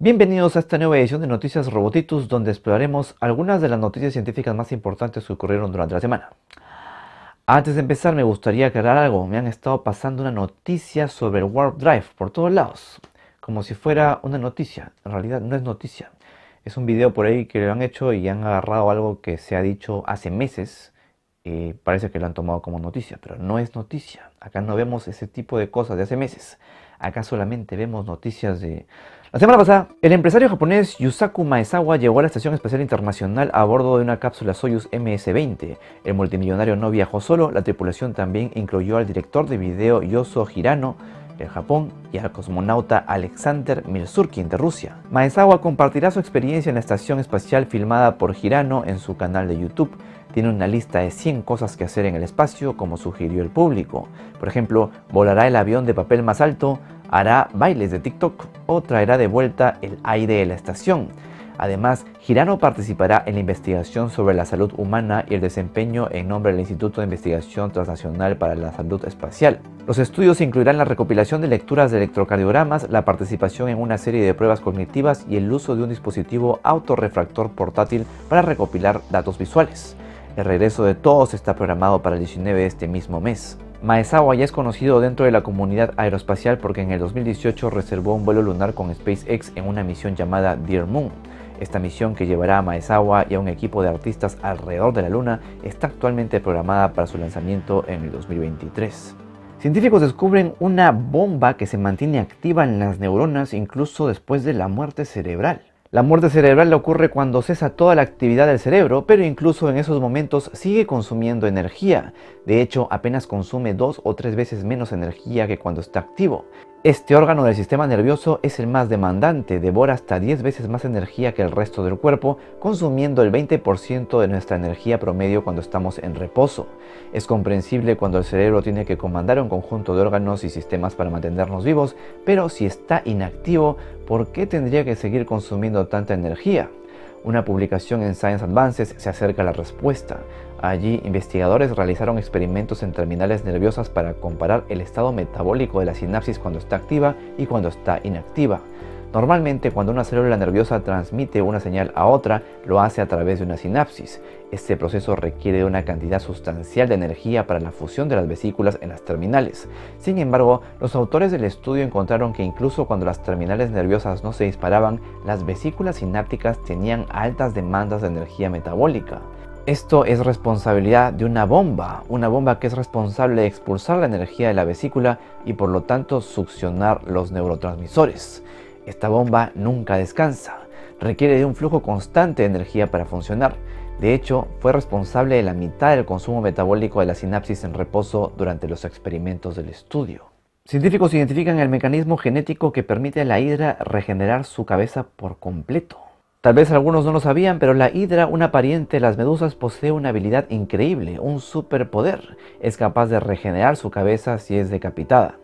Bienvenidos a esta nueva edición de Noticias Robotitus, donde exploraremos algunas de las noticias científicas más importantes que ocurrieron durante la semana. Antes de empezar, me gustaría aclarar algo. Me han estado pasando una noticia sobre el Warp Drive por todos lados, como si fuera una noticia. En realidad no es noticia. Es un video por ahí que lo han hecho y han agarrado algo que se ha dicho hace meses y parece que lo han tomado como noticia, pero no es noticia. Acá no vemos ese tipo de cosas de hace meses. Acá solamente vemos noticias de la semana pasada, el empresario japonés Yusaku Maezawa llegó a la Estación Espacial Internacional a bordo de una cápsula Soyuz MS-20. El multimillonario no viajó solo, la tripulación también incluyó al director de video Yoso Hirano de Japón y al cosmonauta Alexander Milsurkin de Rusia. Maezawa compartirá su experiencia en la estación espacial filmada por Hirano en su canal de YouTube. Tiene una lista de 100 cosas que hacer en el espacio, como sugirió el público. Por ejemplo, volará el avión de papel más alto, hará bailes de TikTok o traerá de vuelta el aire de la estación. Además, Girano participará en la investigación sobre la salud humana y el desempeño en nombre del Instituto de Investigación Transnacional para la Salud Espacial. Los estudios incluirán la recopilación de lecturas de electrocardiogramas, la participación en una serie de pruebas cognitivas y el uso de un dispositivo autorrefractor portátil para recopilar datos visuales. El regreso de todos está programado para el 19 de este mismo mes. Maezawa ya es conocido dentro de la comunidad aeroespacial porque en el 2018 reservó un vuelo lunar con SpaceX en una misión llamada Dear Moon. Esta misión que llevará a Maezawa y a un equipo de artistas alrededor de la Luna está actualmente programada para su lanzamiento en el 2023. Científicos descubren una bomba que se mantiene activa en las neuronas incluso después de la muerte cerebral. La muerte cerebral ocurre cuando cesa toda la actividad del cerebro, pero incluso en esos momentos sigue consumiendo energía. De hecho, apenas consume dos o tres veces menos energía que cuando está activo. Este órgano del sistema nervioso es el más demandante, devora hasta 10 veces más energía que el resto del cuerpo, consumiendo el 20% de nuestra energía promedio cuando estamos en reposo. Es comprensible cuando el cerebro tiene que comandar un conjunto de órganos y sistemas para mantenernos vivos, pero si está inactivo, ¿por qué tendría que seguir consumiendo tanta energía? Una publicación en Science Advances se acerca a la respuesta. Allí, investigadores realizaron experimentos en terminales nerviosas para comparar el estado metabólico de la sinapsis cuando está activa y cuando está inactiva. Normalmente cuando una célula nerviosa transmite una señal a otra, lo hace a través de una sinapsis. Este proceso requiere una cantidad sustancial de energía para la fusión de las vesículas en las terminales. Sin embargo, los autores del estudio encontraron que incluso cuando las terminales nerviosas no se disparaban, las vesículas sinápticas tenían altas demandas de energía metabólica. Esto es responsabilidad de una bomba, una bomba que es responsable de expulsar la energía de la vesícula y por lo tanto succionar los neurotransmisores. Esta bomba nunca descansa, requiere de un flujo constante de energía para funcionar. De hecho, fue responsable de la mitad del consumo metabólico de la sinapsis en reposo durante los experimentos del estudio. Científicos identifican el mecanismo genético que permite a la hidra regenerar su cabeza por completo. Tal vez algunos no lo sabían, pero la hidra, una pariente de las medusas, posee una habilidad increíble, un superpoder. Es capaz de regenerar su cabeza si es decapitada.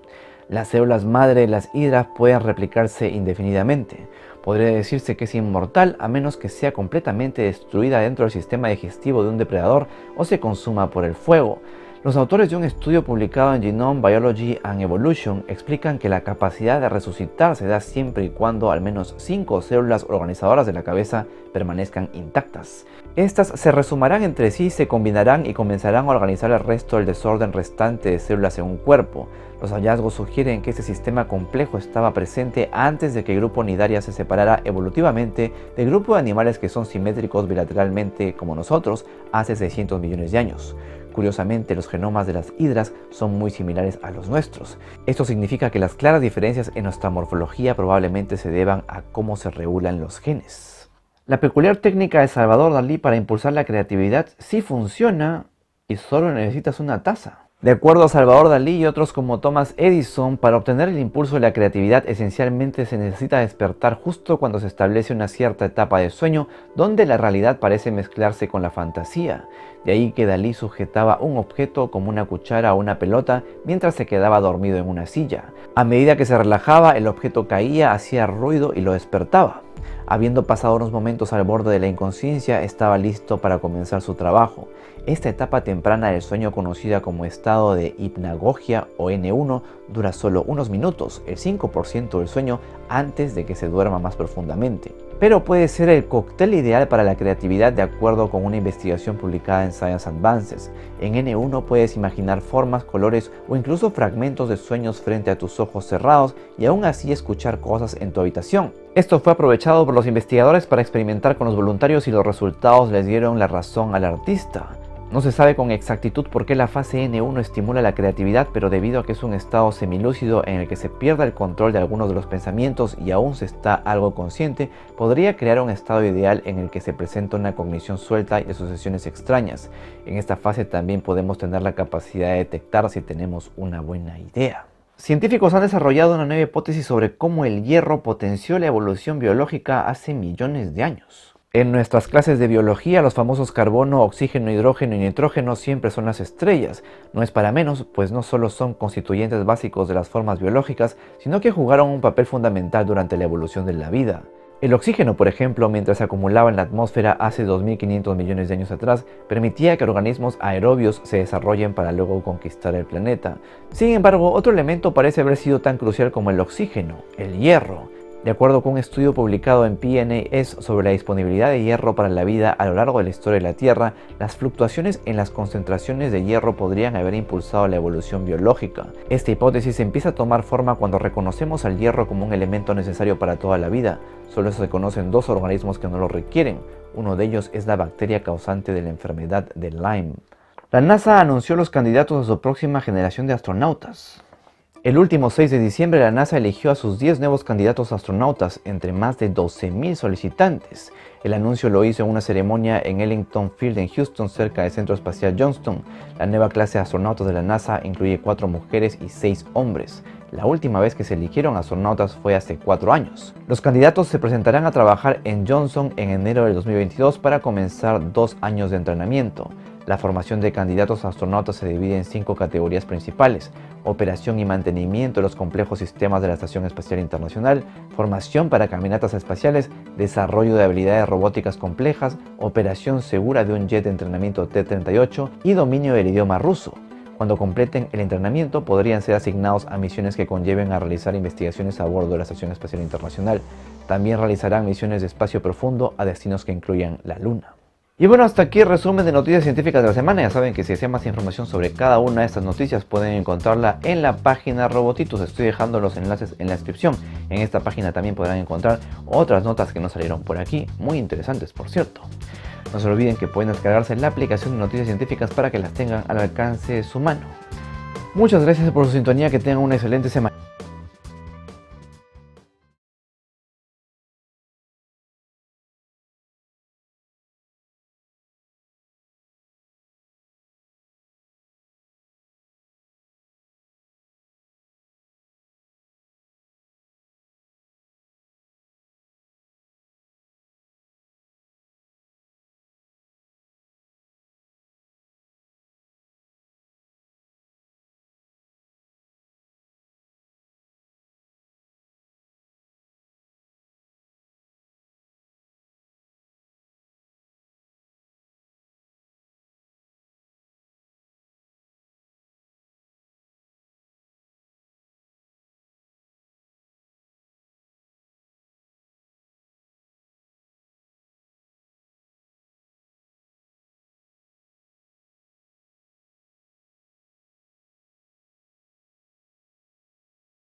Las células madre de las hidras pueden replicarse indefinidamente. Podría decirse que es inmortal a menos que sea completamente destruida dentro del sistema digestivo de un depredador o se consuma por el fuego. Los autores de un estudio publicado en Genome Biology and Evolution explican que la capacidad de resucitar se da siempre y cuando al menos 5 células organizadoras de la cabeza permanezcan intactas. Estas se resumarán entre sí, se combinarán y comenzarán a organizar el resto del desorden restante de células en un cuerpo. Los hallazgos sugieren que este sistema complejo estaba presente antes de que el grupo Nidaria se separara evolutivamente del grupo de animales que son simétricos bilateralmente como nosotros hace 600 millones de años. Curiosamente, los genomas de las hidras son muy similares a los nuestros. Esto significa que las claras diferencias en nuestra morfología probablemente se deban a cómo se regulan los genes. La peculiar técnica de Salvador Dalí para impulsar la creatividad sí funciona y solo necesitas una taza. De acuerdo a Salvador Dalí y otros como Thomas Edison, para obtener el impulso de la creatividad esencialmente se necesita despertar justo cuando se establece una cierta etapa de sueño donde la realidad parece mezclarse con la fantasía. De ahí que Dalí sujetaba un objeto como una cuchara o una pelota mientras se quedaba dormido en una silla. A medida que se relajaba, el objeto caía, hacía ruido y lo despertaba. Habiendo pasado unos momentos al borde de la inconsciencia, estaba listo para comenzar su trabajo. Esta etapa temprana del sueño conocida como estado de hipnagogia o N1 dura solo unos minutos, el 5% del sueño antes de que se duerma más profundamente. Pero puede ser el cóctel ideal para la creatividad de acuerdo con una investigación publicada en Science Advances. En N1 puedes imaginar formas, colores o incluso fragmentos de sueños frente a tus ojos cerrados y aún así escuchar cosas en tu habitación. Esto fue aprovechado por los investigadores para experimentar con los voluntarios y los resultados les dieron la razón al artista. No se sabe con exactitud por qué la fase N1 estimula la creatividad, pero debido a que es un estado semilúcido en el que se pierde el control de algunos de los pensamientos y aún se está algo consciente, podría crear un estado ideal en el que se presenta una cognición suelta y asociaciones extrañas. En esta fase también podemos tener la capacidad de detectar si tenemos una buena idea. Científicos han desarrollado una nueva hipótesis sobre cómo el hierro potenció la evolución biológica hace millones de años. En nuestras clases de biología, los famosos carbono, oxígeno, hidrógeno y nitrógeno siempre son las estrellas. No es para menos, pues no solo son constituyentes básicos de las formas biológicas, sino que jugaron un papel fundamental durante la evolución de la vida. El oxígeno, por ejemplo, mientras se acumulaba en la atmósfera hace 2.500 millones de años atrás, permitía que organismos aerobios se desarrollen para luego conquistar el planeta. Sin embargo, otro elemento parece haber sido tan crucial como el oxígeno, el hierro. De acuerdo con un estudio publicado en PNAS sobre la disponibilidad de hierro para la vida a lo largo de la historia de la Tierra, las fluctuaciones en las concentraciones de hierro podrían haber impulsado la evolución biológica. Esta hipótesis empieza a tomar forma cuando reconocemos al hierro como un elemento necesario para toda la vida. Solo se conocen dos organismos que no lo requieren. Uno de ellos es la bacteria causante de la enfermedad de Lyme. La NASA anunció los candidatos a su próxima generación de astronautas. El último 6 de diciembre la NASA eligió a sus 10 nuevos candidatos astronautas entre más de 12.000 solicitantes. El anuncio lo hizo en una ceremonia en Ellington Field en Houston, cerca del Centro Espacial Johnston. La nueva clase de astronautas de la NASA incluye 4 mujeres y 6 hombres. La última vez que se eligieron astronautas fue hace 4 años. Los candidatos se presentarán a trabajar en Johnson en enero del 2022 para comenzar dos años de entrenamiento. La formación de candidatos astronautas se divide en cinco categorías principales. Operación y mantenimiento de los complejos sistemas de la Estación Espacial Internacional, formación para caminatas espaciales, desarrollo de habilidades robóticas complejas, operación segura de un jet de entrenamiento T-38 y dominio del idioma ruso. Cuando completen el entrenamiento podrían ser asignados a misiones que conlleven a realizar investigaciones a bordo de la Estación Espacial Internacional. También realizarán misiones de espacio profundo a destinos que incluyan la Luna. Y bueno, hasta aquí el resumen de noticias científicas de la semana. Ya saben que si desean más información sobre cada una de estas noticias pueden encontrarla en la página Robotitus. Estoy dejando los enlaces en la descripción. En esta página también podrán encontrar otras notas que no salieron por aquí, muy interesantes por cierto. No se olviden que pueden descargarse la aplicación de noticias científicas para que las tengan al alcance de su mano. Muchas gracias por su sintonía, que tengan una excelente semana.